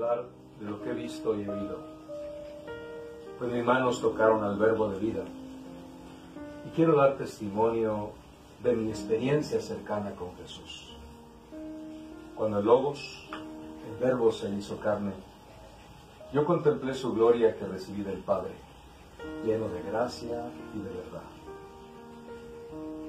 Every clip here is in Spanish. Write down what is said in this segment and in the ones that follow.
de lo que he visto y oído. Pues mis manos tocaron al verbo de vida. Y quiero dar testimonio de mi experiencia cercana con Jesús. Cuando el Logos, el verbo se hizo carne, yo contemplé su gloria que recibí del Padre, lleno de gracia y de verdad.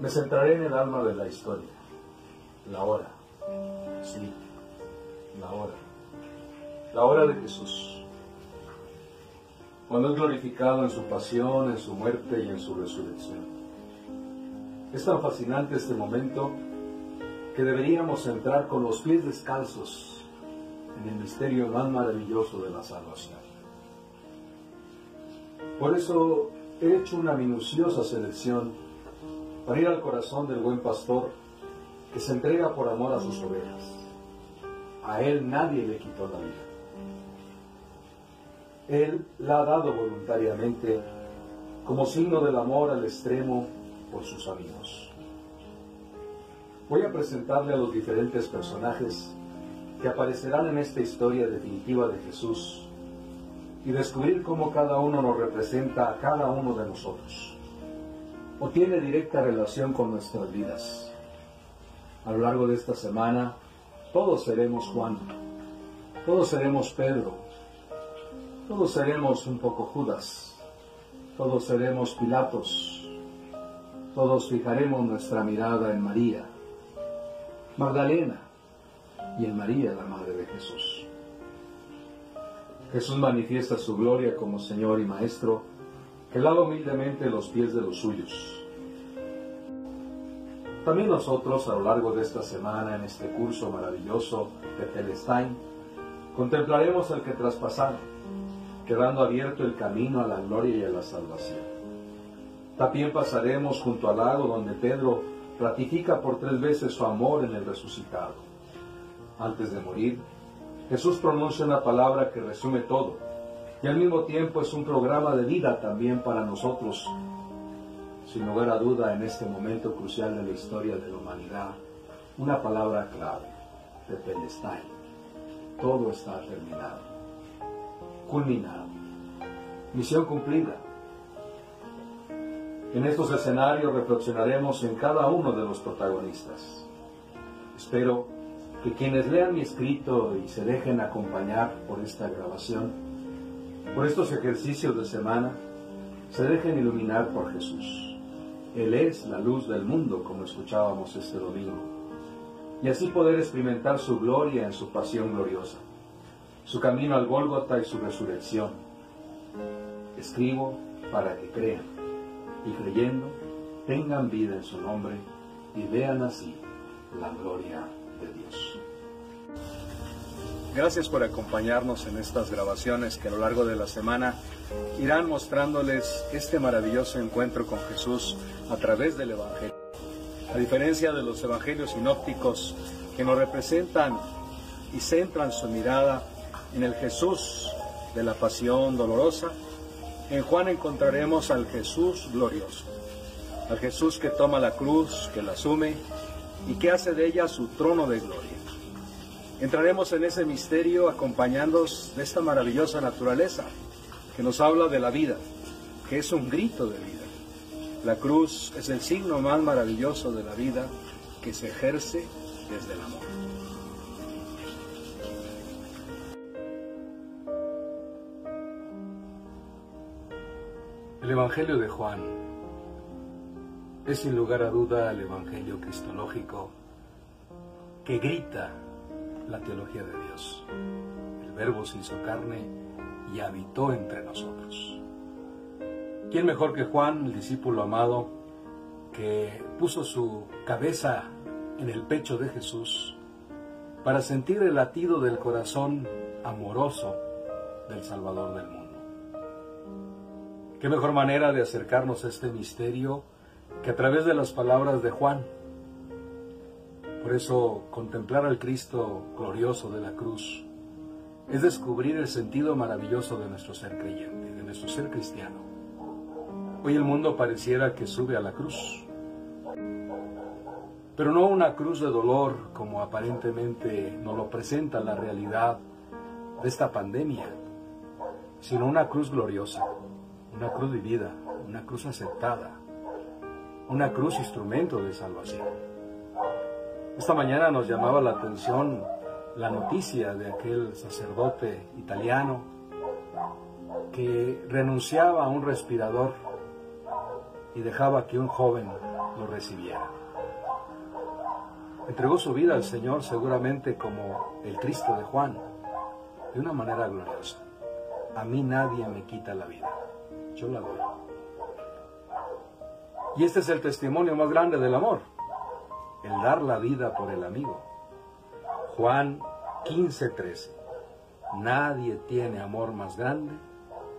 Me centraré en el alma de la historia, la hora, sí, la hora, la hora de Jesús. Cuando es glorificado en su pasión, en su muerte y en su resurrección. Es tan fascinante este momento que deberíamos entrar con los pies descalzos en el misterio más maravilloso de la salvación. Por eso he hecho una minuciosa selección para ir al corazón del buen pastor que se entrega por amor a sus ovejas. A él nadie le quitó la vida. Él la ha dado voluntariamente como signo del amor al extremo por sus amigos. Voy a presentarle a los diferentes personajes que aparecerán en esta historia definitiva de Jesús y descubrir cómo cada uno nos representa a cada uno de nosotros o tiene directa relación con nuestras vidas. A lo largo de esta semana, todos seremos Juan, todos seremos Pedro, todos seremos un poco Judas, todos seremos Pilatos, todos fijaremos nuestra mirada en María, Magdalena, y en María, la Madre de Jesús. Jesús manifiesta su gloria como Señor y Maestro, que lava humildemente los pies de los suyos. También nosotros, a lo largo de esta semana, en este curso maravilloso de Telestein, contemplaremos al que traspasaron, quedando abierto el camino a la gloria y a la salvación. También pasaremos junto al lago donde Pedro ratifica por tres veces su amor en el resucitado antes de morir, Jesús pronuncia una palabra que resume todo y al mismo tiempo es un programa de vida también para nosotros. Sin lugar a duda, en este momento crucial de la historia de la humanidad, una palabra clave, de Pelestain. Todo está terminado, culminado, misión cumplida. En estos escenarios reflexionaremos en cada uno de los protagonistas. Espero que quienes lean mi escrito y se dejen acompañar por esta grabación, por estos ejercicios de semana, se dejen iluminar por Jesús. Él es la luz del mundo, como escuchábamos este domingo, y así poder experimentar su gloria en su pasión gloriosa, su camino al Gólgota y su resurrección. Escribo para que crean, y creyendo, tengan vida en su nombre y vean así la gloria Dios. Gracias por acompañarnos en estas grabaciones que a lo largo de la semana irán mostrándoles este maravilloso encuentro con Jesús a través del Evangelio. A diferencia de los Evangelios sinópticos que nos representan y centran su mirada en el Jesús de la pasión dolorosa, en Juan encontraremos al Jesús glorioso, al Jesús que toma la cruz, que la asume y que hace de ella su trono de gloria. Entraremos en ese misterio acompañándonos de esta maravillosa naturaleza que nos habla de la vida, que es un grito de vida. La cruz es el signo más maravilloso de la vida que se ejerce desde el amor. Evangelio de Juan es sin lugar a duda el Evangelio cristológico que grita la teología de Dios. El Verbo se hizo carne y habitó entre nosotros. ¿Quién mejor que Juan, el discípulo amado, que puso su cabeza en el pecho de Jesús para sentir el latido del corazón amoroso del Salvador del mundo? ¿Qué mejor manera de acercarnos a este misterio que a través de las palabras de Juan. Por eso contemplar al Cristo glorioso de la cruz es descubrir el sentido maravilloso de nuestro ser creyente, de nuestro ser cristiano. Hoy el mundo pareciera que sube a la cruz, pero no una cruz de dolor como aparentemente nos lo presenta la realidad de esta pandemia, sino una cruz gloriosa, una cruz vivida, una cruz aceptada, una cruz instrumento de salvación. Esta mañana nos llamaba la atención la noticia de aquel sacerdote italiano que renunciaba a un respirador y dejaba que un joven lo recibiera. Entregó su vida al Señor seguramente como el Cristo de Juan, de una manera gloriosa. A mí nadie me quita la vida, yo la doy. Y este es el testimonio más grande del amor, el dar la vida por el amigo. Juan 15:13. Nadie tiene amor más grande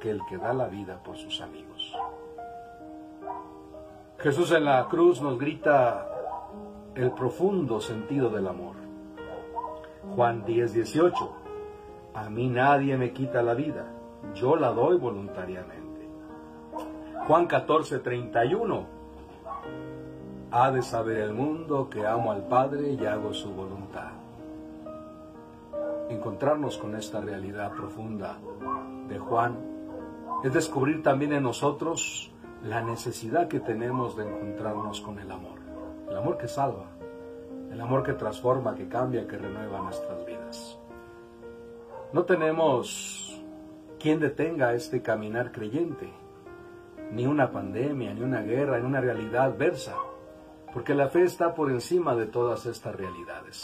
que el que da la vida por sus amigos. Jesús en la cruz nos grita el profundo sentido del amor. Juan 10, 18. A mí nadie me quita la vida, yo la doy voluntariamente. Juan 14, 31. Ha de saber el mundo que amo al Padre y hago su voluntad. Encontrarnos con esta realidad profunda de Juan es descubrir también en nosotros la necesidad que tenemos de encontrarnos con el amor. El amor que salva, el amor que transforma, que cambia, que renueva nuestras vidas. No tenemos quien detenga este caminar creyente, ni una pandemia, ni una guerra, ni una realidad adversa, porque la fe está por encima de todas estas realidades.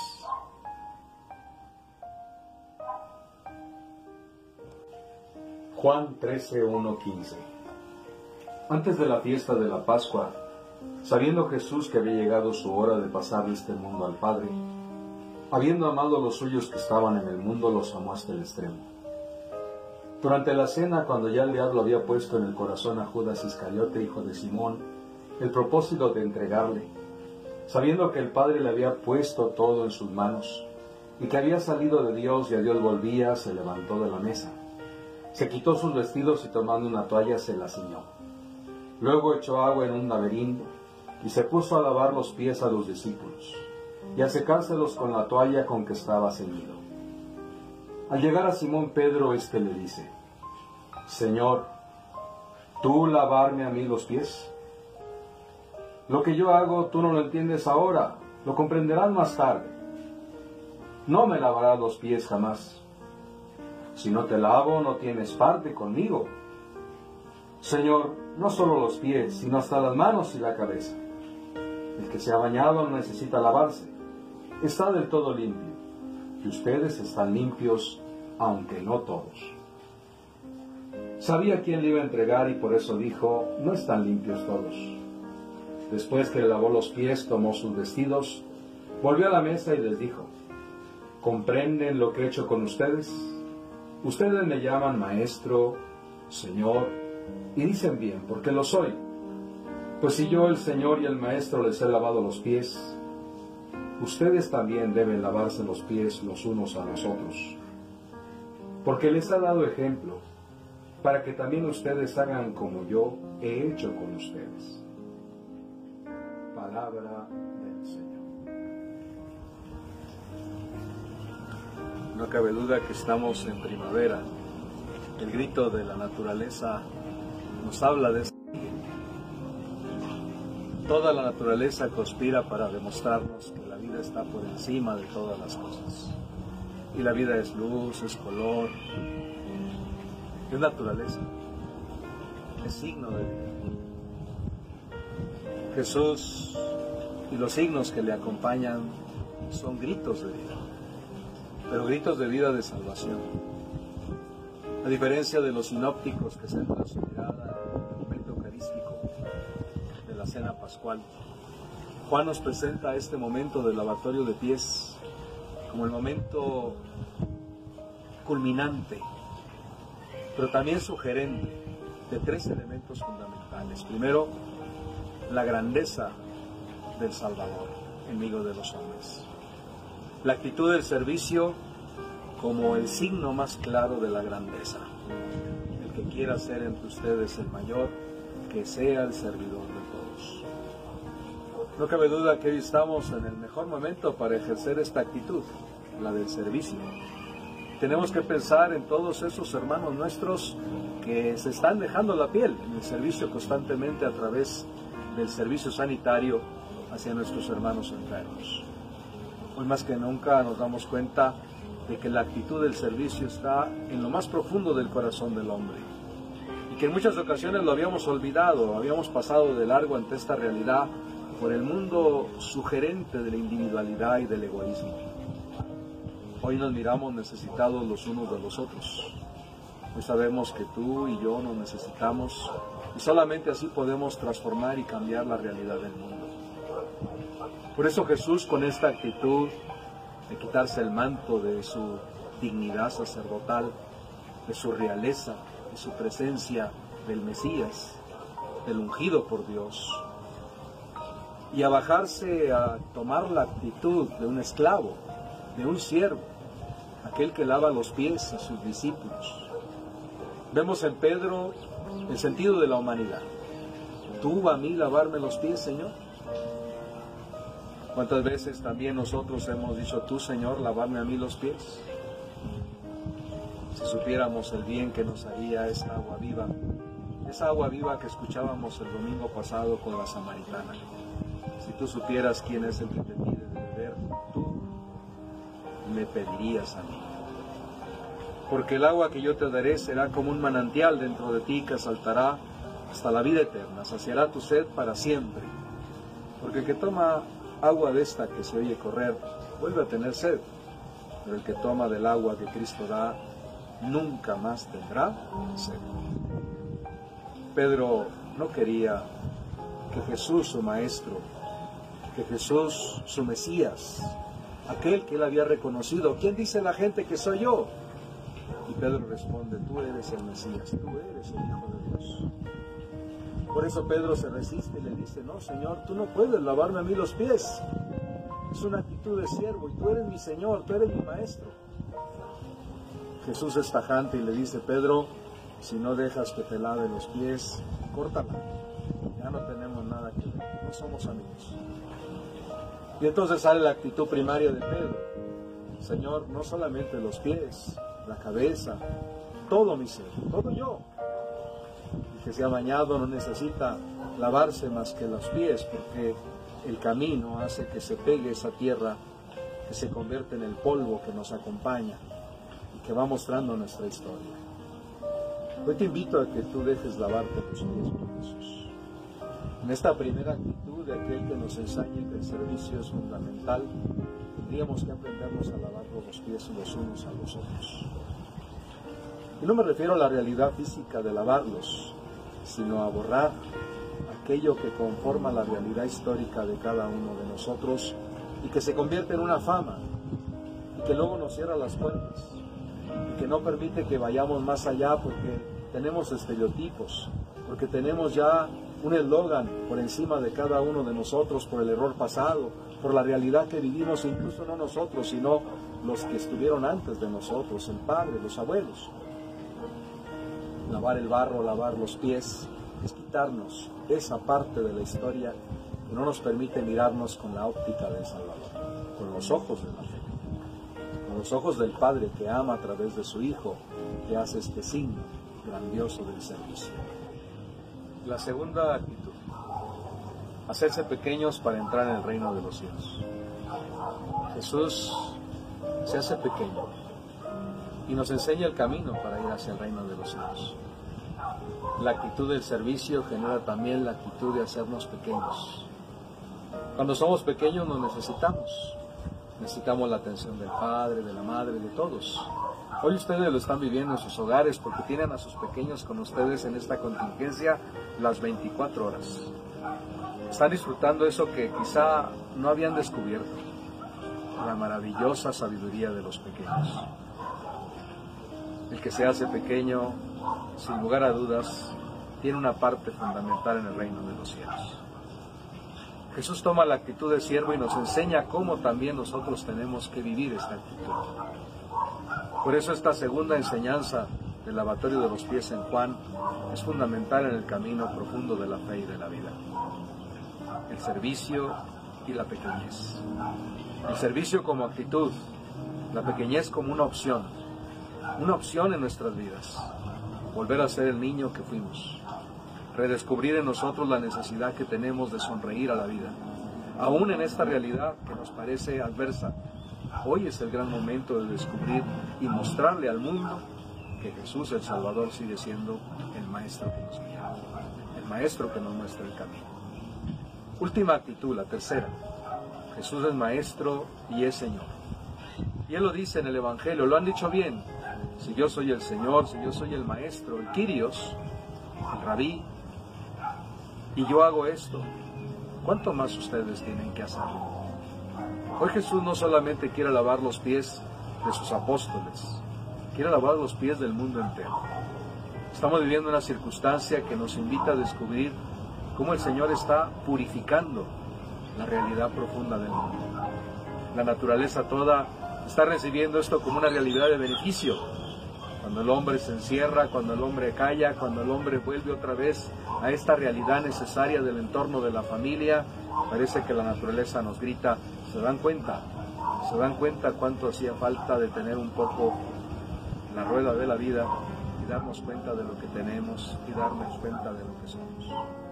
Juan 13, 15 antes de la fiesta de la Pascua, sabiendo Jesús que había llegado su hora de pasar este mundo al Padre, habiendo amado a los suyos que estaban en el mundo, los amó hasta el extremo. Durante la cena, cuando ya el diablo había puesto en el corazón a Judas Iscariote, hijo de Simón, el propósito de entregarle, sabiendo que el Padre le había puesto todo en sus manos, y que había salido de Dios y a Dios volvía, se levantó de la mesa. Se quitó sus vestidos y tomando una toalla se la ciñó Luego echó agua en un laberinto y se puso a lavar los pies a los discípulos y a secárselos con la toalla con que estaba ceñido. Al llegar a Simón Pedro, éste le dice, Señor, ¿tú lavarme a mí los pies? Lo que yo hago tú no lo entiendes ahora, lo comprenderás más tarde. No me lavarás los pies jamás. Si no te lavo, no tienes parte conmigo. Señor, no solo los pies, sino hasta las manos y la cabeza. El que se ha bañado no necesita lavarse, está del todo limpio, y ustedes están limpios, aunque no todos. Sabía quién le iba a entregar y por eso dijo, no están limpios todos. Después que lavó los pies, tomó sus vestidos, volvió a la mesa y les dijo, ¿comprenden lo que he hecho con ustedes? Ustedes me llaman maestro, Señor, y dicen bien, porque lo soy. Pues si yo, el Señor y el Maestro, les he lavado los pies, ustedes también deben lavarse los pies los unos a los otros. Porque les ha dado ejemplo, para que también ustedes hagan como yo he hecho con ustedes. Palabra del Señor. No cabe duda que estamos en primavera. El grito de la naturaleza nos habla de Toda la naturaleza conspira para demostrarnos que la vida está por encima de todas las cosas. Y la vida es luz, es color, es naturaleza, es signo de vida. Jesús y los signos que le acompañan son gritos de vida, pero gritos de vida de salvación. A diferencia de los sinópticos que centran su Juan nos presenta este momento del lavatorio de pies como el momento culminante, pero también sugerente de tres elementos fundamentales. Primero, la grandeza del Salvador, enemigo de los hombres. La actitud del servicio como el signo más claro de la grandeza. El que quiera ser entre ustedes el mayor, que sea el servidor no cabe duda que hoy estamos en el mejor momento para ejercer esta actitud, la del servicio. Tenemos que pensar en todos esos hermanos nuestros que se están dejando la piel en el servicio constantemente a través del servicio sanitario hacia nuestros hermanos enfermos. Hoy más que nunca nos damos cuenta de que la actitud del servicio está en lo más profundo del corazón del hombre y que en muchas ocasiones lo habíamos olvidado, habíamos pasado de largo ante esta realidad por el mundo sugerente de la individualidad y del egoísmo. Hoy nos miramos necesitados los unos de los otros. Hoy sabemos que tú y yo nos necesitamos y solamente así podemos transformar y cambiar la realidad del mundo. Por eso Jesús con esta actitud de quitarse el manto de su dignidad sacerdotal, de su realeza, de su presencia del Mesías, del ungido por Dios, y a bajarse a tomar la actitud de un esclavo, de un siervo, aquel que lava los pies a sus discípulos. Vemos en Pedro el sentido de la humanidad. ¿Tú a mí lavarme los pies, Señor? ¿Cuántas veces también nosotros hemos dicho, tú Señor, lavarme a mí los pies? Si supiéramos el bien que nos haría esa agua viva, esa agua viva que escuchábamos el domingo pasado con la samaritana. Si tú supieras quién es el que te pide de beber, tú me pedirías a mí. Porque el agua que yo te daré será como un manantial dentro de ti que saltará hasta la vida eterna, saciará tu sed para siempre. Porque el que toma agua de esta que se oye correr, vuelve a tener sed, pero el que toma del agua que Cristo da, nunca más tendrá sed. Pedro no quería que Jesús, su maestro, Jesús, su Mesías, aquel que él había reconocido, ¿quién dice la gente que soy yo? Y Pedro responde, tú eres el Mesías, tú eres el Hijo de Dios. Por eso Pedro se resiste y le dice, no, Señor, tú no puedes lavarme a mí los pies. Es una actitud de siervo y tú eres mi Señor, tú eres mi Maestro. Jesús es tajante y le dice, Pedro, si no dejas que te lave los pies, córtala. Ya no tenemos nada que ver, no somos amigos. Y entonces sale la actitud primaria de Pedro. Señor, no solamente los pies, la cabeza, todo mi ser, todo yo que se ha bañado no necesita lavarse más que los pies, porque el camino hace que se pegue esa tierra que se convierte en el polvo que nos acompaña y que va mostrando nuestra historia. Hoy te invito a que tú dejes lavarte los pies por Jesús. En esta primera actitud de aquel que nos enseña que el servicio es fundamental, tendríamos que aprendernos a lavarnos los pies los unos a los otros. Y no me refiero a la realidad física de lavarlos, sino a borrar aquello que conforma la realidad histórica de cada uno de nosotros y que se convierte en una fama y que luego nos cierra las puertas y que no permite que vayamos más allá porque tenemos estereotipos, porque tenemos ya un eslogan por encima de cada uno de nosotros por el error pasado, por la realidad que vivimos, incluso no nosotros, sino los que estuvieron antes de nosotros, el Padre, los abuelos lavar el barro, lavar los pies, es quitarnos esa parte de la historia que no nos permite mirarnos con la óptica del Salvador, con los ojos de la fe, con los ojos del Padre que ama a través de su Hijo, que hace este signo grandioso del servicio. La segunda actitud, hacerse pequeños para entrar en el reino de los cielos. Jesús se hace pequeño y nos enseña el camino para ir hacia el reino de los cielos. La actitud del servicio genera también la actitud de hacernos pequeños. Cuando somos pequeños nos necesitamos. Necesitamos la atención del padre, de la madre, de todos. Hoy ustedes lo están viviendo en sus hogares porque tienen a sus pequeños con ustedes en esta contingencia las 24 horas. Están disfrutando eso que quizá no habían descubierto, la maravillosa sabiduría de los pequeños. El que se hace pequeño, sin lugar a dudas, tiene una parte fundamental en el reino de los cielos. Jesús toma la actitud de siervo y nos enseña cómo también nosotros tenemos que vivir esta actitud. Por eso esta segunda enseñanza del lavatorio de los pies en Juan es fundamental en el camino profundo de la fe y de la vida. El servicio y la pequeñez. El servicio como actitud, la pequeñez como una opción, una opción en nuestras vidas, volver a ser el niño que fuimos, redescubrir en nosotros la necesidad que tenemos de sonreír a la vida, aún en esta realidad que nos parece adversa. Hoy es el gran momento de descubrir y mostrarle al mundo que Jesús el Salvador sigue siendo el Maestro que nos guía, el Maestro que nos muestra el camino. Última actitud, la tercera. Jesús es Maestro y es Señor. Y Él lo dice en el Evangelio, lo han dicho bien. Si yo soy el Señor, si yo soy el Maestro, el Kyrios, el Rabí, y yo hago esto, ¿cuánto más ustedes tienen que hacerlo? Hoy Jesús no solamente quiere lavar los pies de sus apóstoles, quiere lavar los pies del mundo entero. Estamos viviendo una circunstancia que nos invita a descubrir cómo el Señor está purificando la realidad profunda del mundo. La naturaleza toda está recibiendo esto como una realidad de beneficio. Cuando el hombre se encierra, cuando el hombre calla, cuando el hombre vuelve otra vez a esta realidad necesaria del entorno de la familia, parece que la naturaleza nos grita, ¿se dan cuenta? ¿Se dan cuenta cuánto hacía falta de tener un poco la rueda de la vida y darnos cuenta de lo que tenemos y darnos cuenta de lo que somos.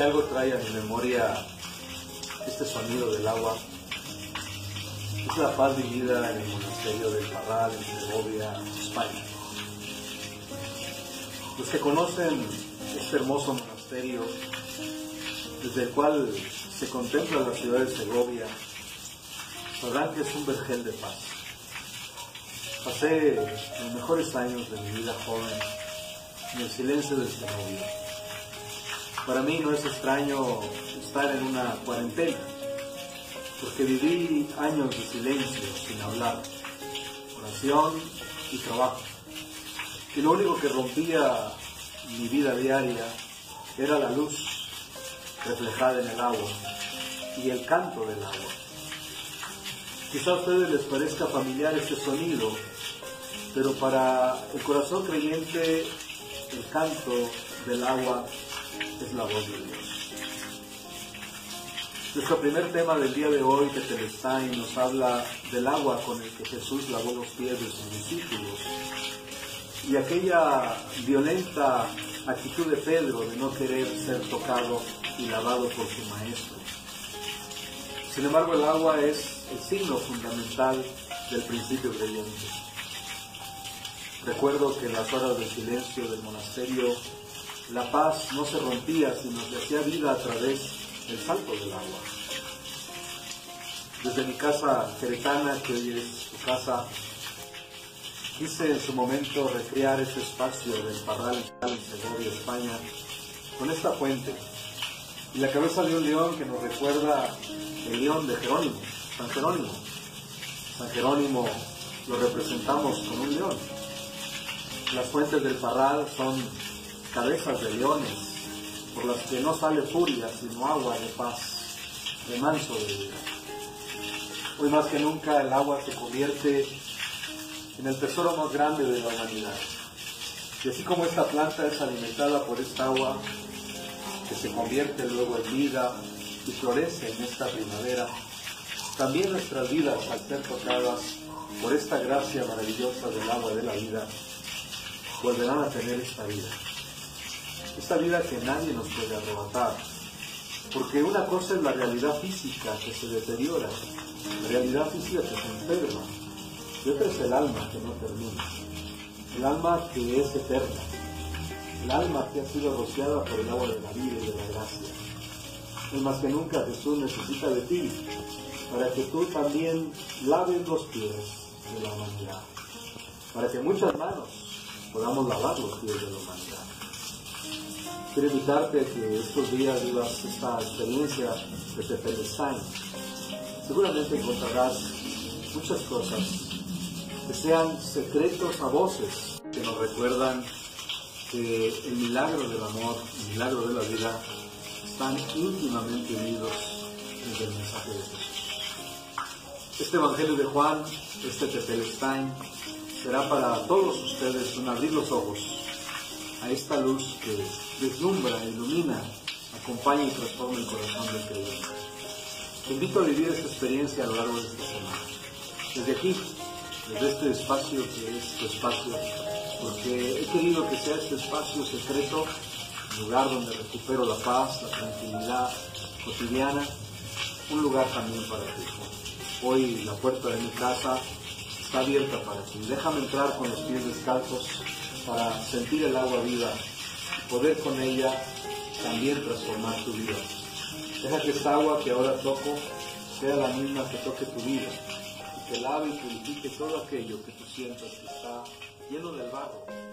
Algo trae a mi memoria este sonido del agua, es la paz vivida en el monasterio del Parral, en Segovia, España. Los que conocen este hermoso monasterio desde el cual se contempla la ciudad de Segovia, sabrán que es un vergel de paz. Pasé los mejores años de mi vida joven en el silencio del Segovia. Para mí no es extraño estar en una cuarentena, porque viví años de silencio sin hablar, oración y trabajo. Y lo único que rompía mi vida diaria era la luz reflejada en el agua y el canto del agua. Quizá a ustedes les parezca familiar este sonido, pero para el corazón creyente el canto del agua es la voz de Dios. Nuestro primer tema del día de hoy, que Telestain nos habla del agua con el que Jesús lavó los pies de sus discípulos y aquella violenta actitud de Pedro de no querer ser tocado y lavado por su maestro. Sin embargo, el agua es el signo fundamental del principio creyente. Recuerdo que en las horas de silencio del monasterio la paz no se rompía, sino que hacía vida a través del salto del agua. Desde mi casa queretana, que hoy es su casa, quise en su momento recrear ese espacio del Parral en Segovia, España, con esta fuente y la cabeza de un león que nos recuerda el león de Jerónimo, San Jerónimo. San Jerónimo lo representamos con un león. Las fuentes del parral son cabezas de leones por las que no sale furia, sino agua de paz, de manso de vida. Hoy más que nunca el agua se convierte en el tesoro más grande de la humanidad. Y así como esta planta es alimentada por esta agua, que se convierte luego en vida y florece en esta primavera, también nuestras vidas, al ser tocadas por esta gracia maravillosa del agua de la vida, volverán a tener esta vida. Esta vida que nadie nos puede arrebatar. Porque una cosa es la realidad física que se deteriora, la realidad física que se enferma, y otra es el alma que no termina, el alma que es eterna, el alma que ha sido rociada por el agua de la vida y de la gracia. Es más que nunca Jesús necesita de ti para que tú también laves los pies de la humanidad, para que muchas manos podamos lavar los pies de la humanidad. Quiero invitarte a que estos días vivas esta experiencia de Tetelestain. Seguramente encontrarás muchas cosas que sean secretos a voces que nos recuerdan que el milagro del amor, el milagro de la vida, están íntimamente unidos desde el mensaje de Jesús. Este Evangelio de Juan, este Tetelstein, será para todos ustedes un abrir los ojos a esta luz que deslumbra, ilumina a acompañe y transforme el corazón del creyente. Te invito a vivir esta experiencia a lo largo de esta semana. Desde aquí, desde este espacio que es tu espacio, porque he querido que sea este espacio secreto, lugar donde recupero la paz, la tranquilidad cotidiana, un lugar también para ti. Hoy la puerta de mi casa está abierta para ti. Déjame entrar con los pies descalzos para sentir el agua viva y poder con ella también transformar tu vida. Deja que esta agua que ahora toco sea la misma que toque tu vida y que lave y purifique todo aquello que tú sientas que está lleno del barro